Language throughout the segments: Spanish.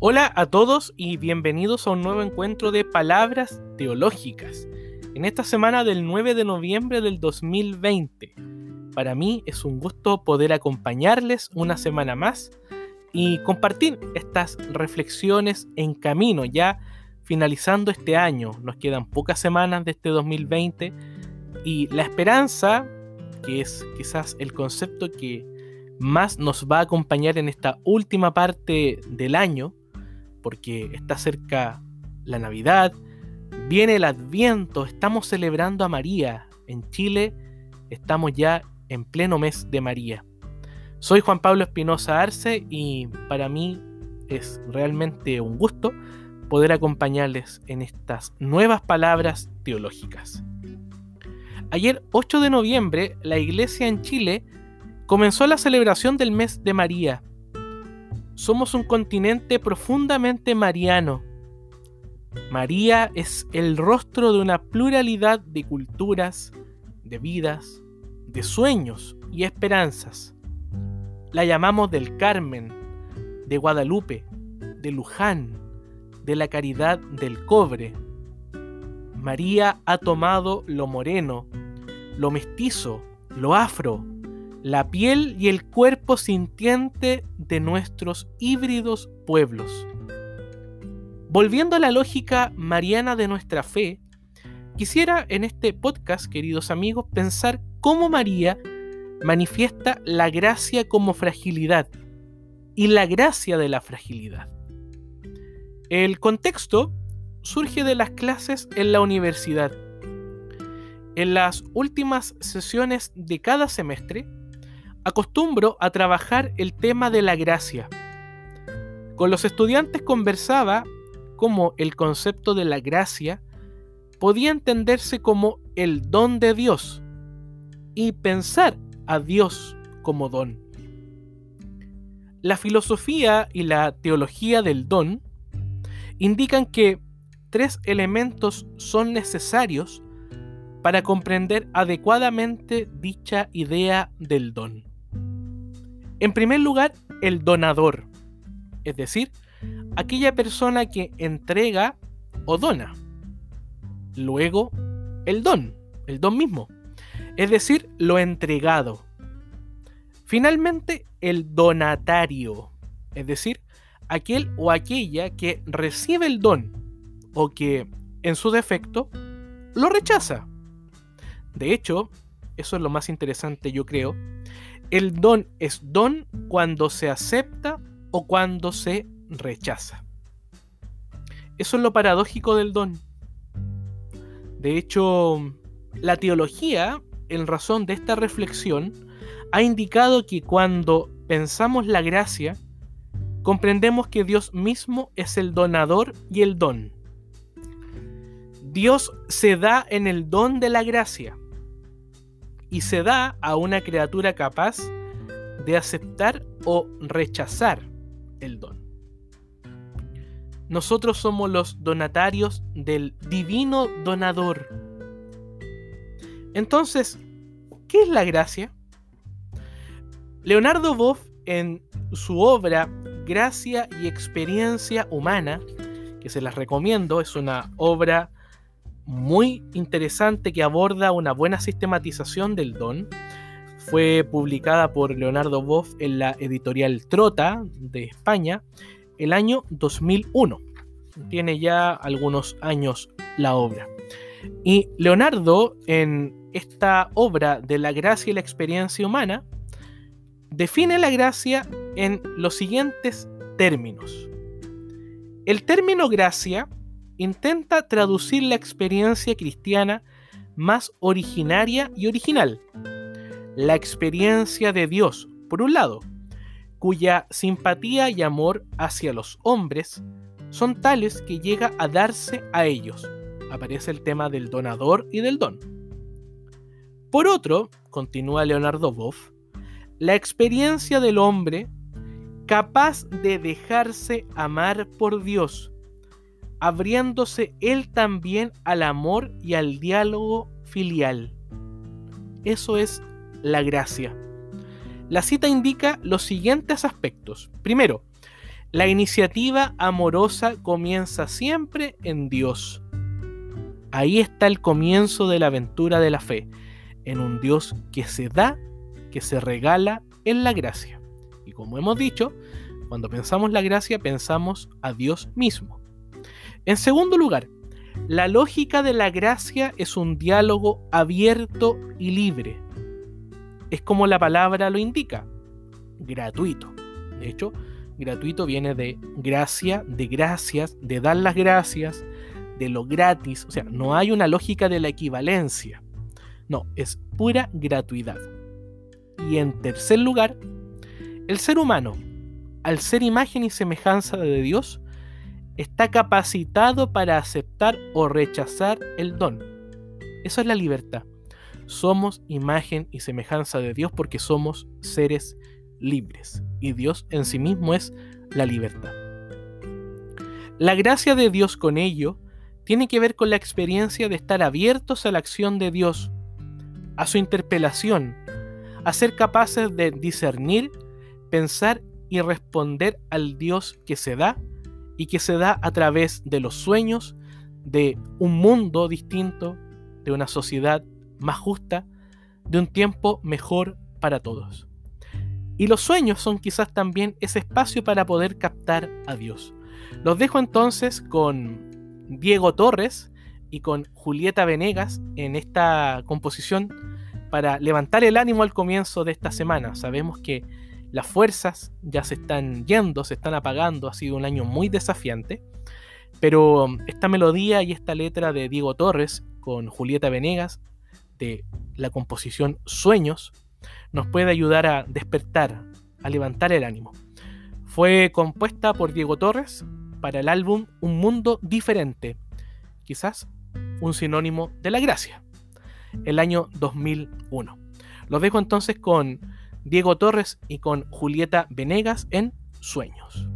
Hola a todos y bienvenidos a un nuevo encuentro de palabras teológicas. En esta semana del 9 de noviembre del 2020. Para mí es un gusto poder acompañarles una semana más y compartir estas reflexiones en camino ya finalizando este año. Nos quedan pocas semanas de este 2020 y la esperanza, que es quizás el concepto que más nos va a acompañar en esta última parte del año, porque está cerca la Navidad, viene el Adviento, estamos celebrando a María. En Chile estamos ya en pleno mes de María. Soy Juan Pablo Espinosa Arce y para mí es realmente un gusto poder acompañarles en estas nuevas palabras teológicas. Ayer 8 de noviembre la iglesia en Chile comenzó la celebración del mes de María somos un continente profundamente mariano. María es el rostro de una pluralidad de culturas, de vidas, de sueños y esperanzas. La llamamos del Carmen, de Guadalupe, de Luján, de la caridad del cobre. María ha tomado lo moreno, lo mestizo, lo afro, la piel y el cuerpo sintiente de nuestros híbridos pueblos. Volviendo a la lógica mariana de nuestra fe, quisiera en este podcast, queridos amigos, pensar cómo María manifiesta la gracia como fragilidad y la gracia de la fragilidad. El contexto surge de las clases en la universidad. En las últimas sesiones de cada semestre, acostumbro a trabajar el tema de la gracia. Con los estudiantes conversaba cómo el concepto de la gracia podía entenderse como el don de Dios y pensar a Dios como don. La filosofía y la teología del don indican que tres elementos son necesarios para comprender adecuadamente dicha idea del don. En primer lugar, el donador, es decir, aquella persona que entrega o dona. Luego, el don, el don mismo, es decir, lo entregado. Finalmente, el donatario, es decir, aquel o aquella que recibe el don o que, en su defecto, lo rechaza. De hecho, eso es lo más interesante yo creo, el don es don cuando se acepta o cuando se rechaza. Eso es lo paradójico del don. De hecho, la teología, en razón de esta reflexión, ha indicado que cuando pensamos la gracia, comprendemos que Dios mismo es el donador y el don. Dios se da en el don de la gracia y se da a una criatura capaz de aceptar o rechazar el don. Nosotros somos los donatarios del divino donador. Entonces, ¿qué es la gracia? Leonardo Boff en su obra Gracia y Experiencia Humana, que se las recomiendo, es una obra muy interesante que aborda una buena sistematización del don. Fue publicada por Leonardo Boff en la editorial Trota de España el año 2001. Tiene ya algunos años la obra. Y Leonardo, en esta obra de la gracia y la experiencia humana, define la gracia en los siguientes términos. El término gracia intenta traducir la experiencia cristiana más originaria y original. La experiencia de Dios, por un lado, cuya simpatía y amor hacia los hombres son tales que llega a darse a ellos. Aparece el tema del donador y del don. Por otro, continúa Leonardo Boff, la experiencia del hombre capaz de dejarse amar por Dios abriéndose él también al amor y al diálogo filial. Eso es la gracia. La cita indica los siguientes aspectos. Primero, La iniciativa amorosa comienza siempre en Dios. Ahí está el comienzo de la aventura de la fe, en un Dios que se da, que se regala en la gracia. Y como hemos dicho, cuando pensamos la gracia pensamos a Dios mismo. En segundo lugar, la lógica de la gracia es un diálogo abierto y libre. Es como la palabra lo indica, gratuito. De hecho, gratuito viene de gracia, de gracias, de dar las gracias, de lo gratis. O sea, no hay una lógica de la equivalencia. No, es pura gratuidad. Y en tercer lugar, el ser humano, al ser imagen y semejanza de Dios, está capacitado para aceptar o rechazar el don. Eso es la libertad. Somos imagen y semejanza de Dios porque somos seres libres y Dios en sí mismo es la libertad. La gracia de Dios con ello tiene que ver con la experiencia de estar abiertos a la acción de Dios, a su interpelación, a ser capaces de discernir, pensar y responder al Dios que se da y que se da a través de los sueños de un mundo distinto, de una sociedad más justa, de un tiempo mejor para todos. Y los sueños son quizás también ese espacio para poder captar a Dios. Los dejo entonces con Diego Torres y con Julieta Venegas en esta composición para levantar el ánimo al comienzo de esta semana. Sabemos que las fuerzas ya se están yendo, se están apagando, ha sido un año muy desafiante, pero esta melodía y esta letra de Diego Torres con Julieta Venegas de la composición Sueños nos puede ayudar a despertar, a levantar el ánimo. Fue compuesta por Diego Torres para el álbum Un Mundo Diferente, quizás un sinónimo de la gracia, el año 2001. Los dejo entonces con Diego Torres y con Julieta Venegas en Sueños.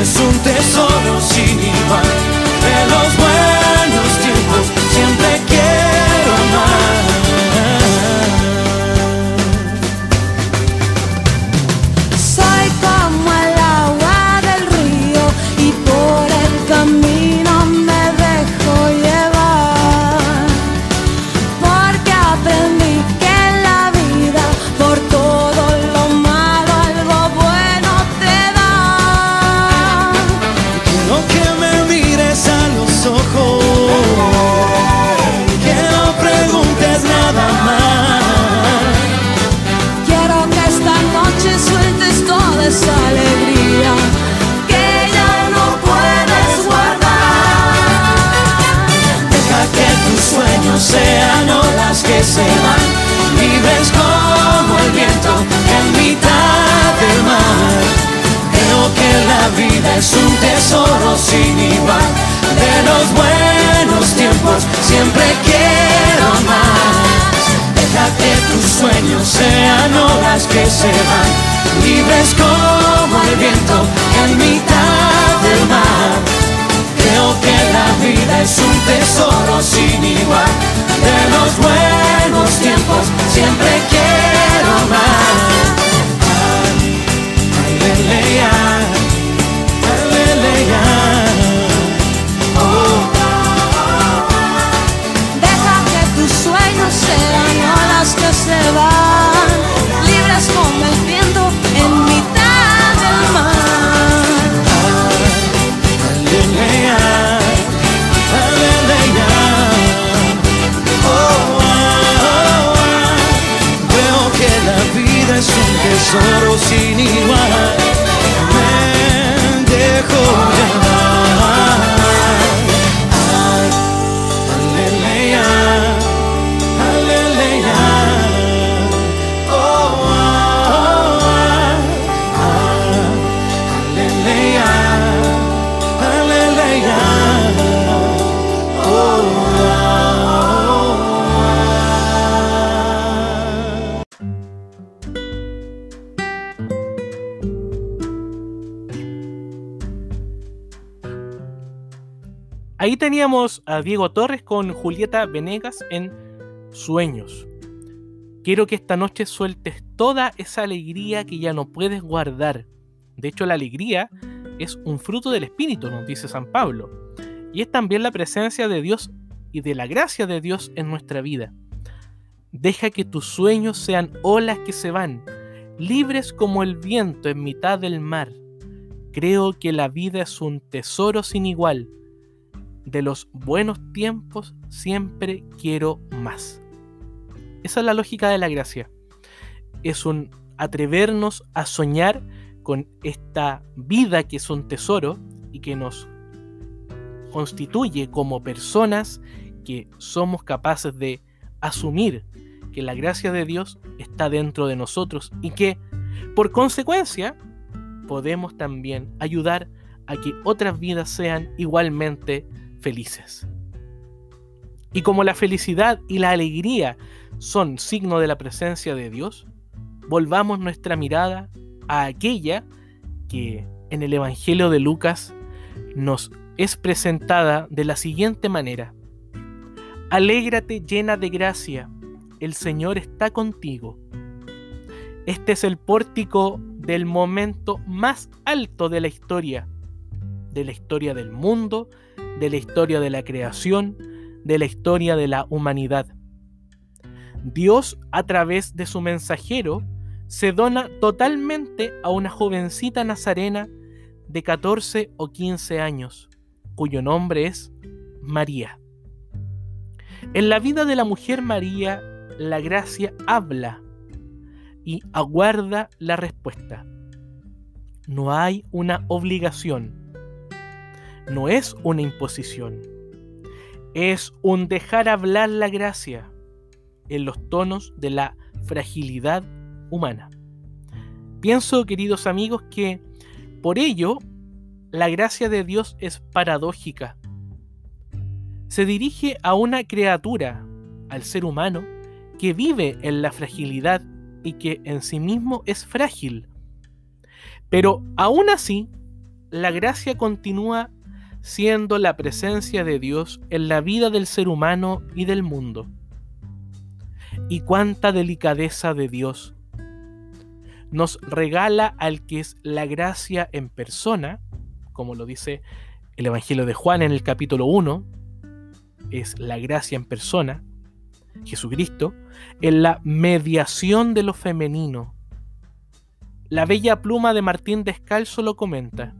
es un tesoro. Que se van, libres como el viento en mitad del mar. Creo que la vida es un tesoro sin igual, de los buenos tiempos siempre quiero más. Teníamos a Diego Torres con Julieta Venegas en Sueños. Quiero que esta noche sueltes toda esa alegría que ya no puedes guardar. De hecho, la alegría es un fruto del Espíritu, nos dice San Pablo. Y es también la presencia de Dios y de la gracia de Dios en nuestra vida. Deja que tus sueños sean olas que se van, libres como el viento en mitad del mar. Creo que la vida es un tesoro sin igual. De los buenos tiempos siempre quiero más. Esa es la lógica de la gracia. Es un atrevernos a soñar con esta vida que es un tesoro y que nos constituye como personas que somos capaces de asumir que la gracia de Dios está dentro de nosotros y que por consecuencia podemos también ayudar a que otras vidas sean igualmente felices. Y como la felicidad y la alegría son signo de la presencia de Dios, volvamos nuestra mirada a aquella que en el Evangelio de Lucas nos es presentada de la siguiente manera. Alégrate llena de gracia, el Señor está contigo. Este es el pórtico del momento más alto de la historia, de la historia del mundo, de la historia de la creación, de la historia de la humanidad. Dios, a través de su mensajero, se dona totalmente a una jovencita nazarena de 14 o 15 años, cuyo nombre es María. En la vida de la mujer María, la gracia habla y aguarda la respuesta. No hay una obligación, no es una imposición, es un dejar hablar la gracia en los tonos de la fragilidad humana. Pienso, queridos amigos, que por ello la gracia de Dios es paradójica. Se dirige a una criatura, al ser humano, que vive en la fragilidad y que en sí mismo es frágil. Pero aún así, la gracia continúa siendo la presencia de Dios en la vida del ser humano y del mundo. Y cuánta delicadeza de Dios nos regala al que es la gracia en persona, como lo dice el Evangelio de Juan en el capítulo 1, es la gracia en persona, Jesucristo, en la mediación de lo femenino. La bella pluma de Martín Descalzo lo comenta.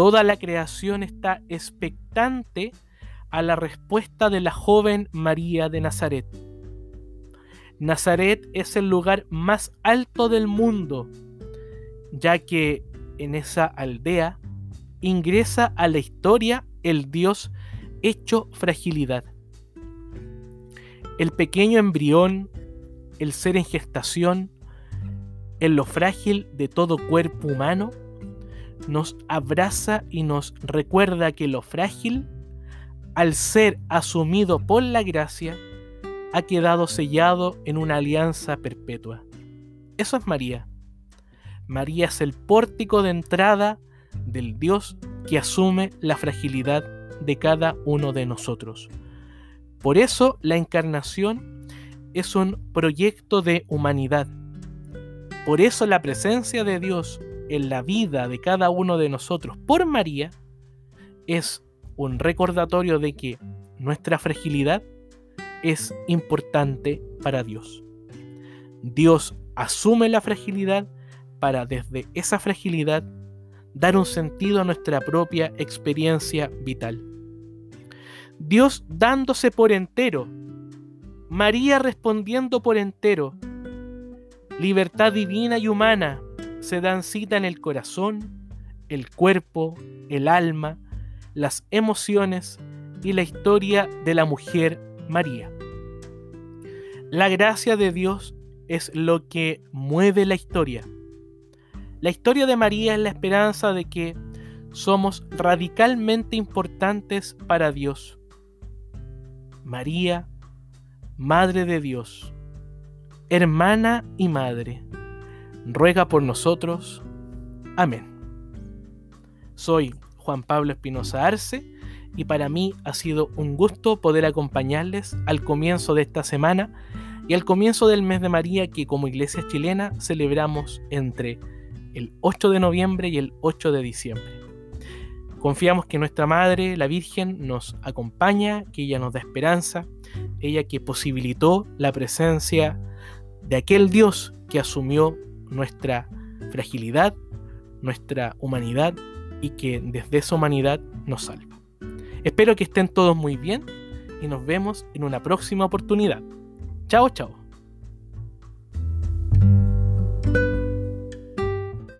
Toda la creación está expectante a la respuesta de la joven María de Nazaret. Nazaret es el lugar más alto del mundo, ya que en esa aldea ingresa a la historia el Dios hecho fragilidad. El pequeño embrión, el ser en gestación, en lo frágil de todo cuerpo humano, nos abraza y nos recuerda que lo frágil, al ser asumido por la gracia, ha quedado sellado en una alianza perpetua. Eso es María. María es el pórtico de entrada del Dios que asume la fragilidad de cada uno de nosotros. Por eso la encarnación es un proyecto de humanidad. Por eso la presencia de Dios en la vida de cada uno de nosotros por María es un recordatorio de que nuestra fragilidad es importante para Dios. Dios asume la fragilidad para desde esa fragilidad dar un sentido a nuestra propia experiencia vital. Dios dándose por entero, María respondiendo por entero, libertad divina y humana se dan cita en el corazón, el cuerpo, el alma, las emociones y la historia de la mujer María. La gracia de Dios es lo que mueve la historia. La historia de María es la esperanza de que somos radicalmente importantes para Dios. María, Madre de Dios, hermana y madre, ruega por nosotros. Amén. Soy Juan Pablo Espinosa Arce y para mí ha sido un gusto poder acompañarles al comienzo de esta semana y al comienzo del mes de María que como iglesia chilena celebramos entre el 8 de noviembre y el 8 de diciembre. Confiamos que nuestra Madre, la Virgen, nos acompaña, que ella nos da esperanza, ella que posibilitó la presencia de aquel Dios que asumió nuestra fragilidad, nuestra humanidad y que desde esa humanidad nos salva. Espero que estén todos muy bien y nos vemos en una próxima oportunidad. Chao, chao.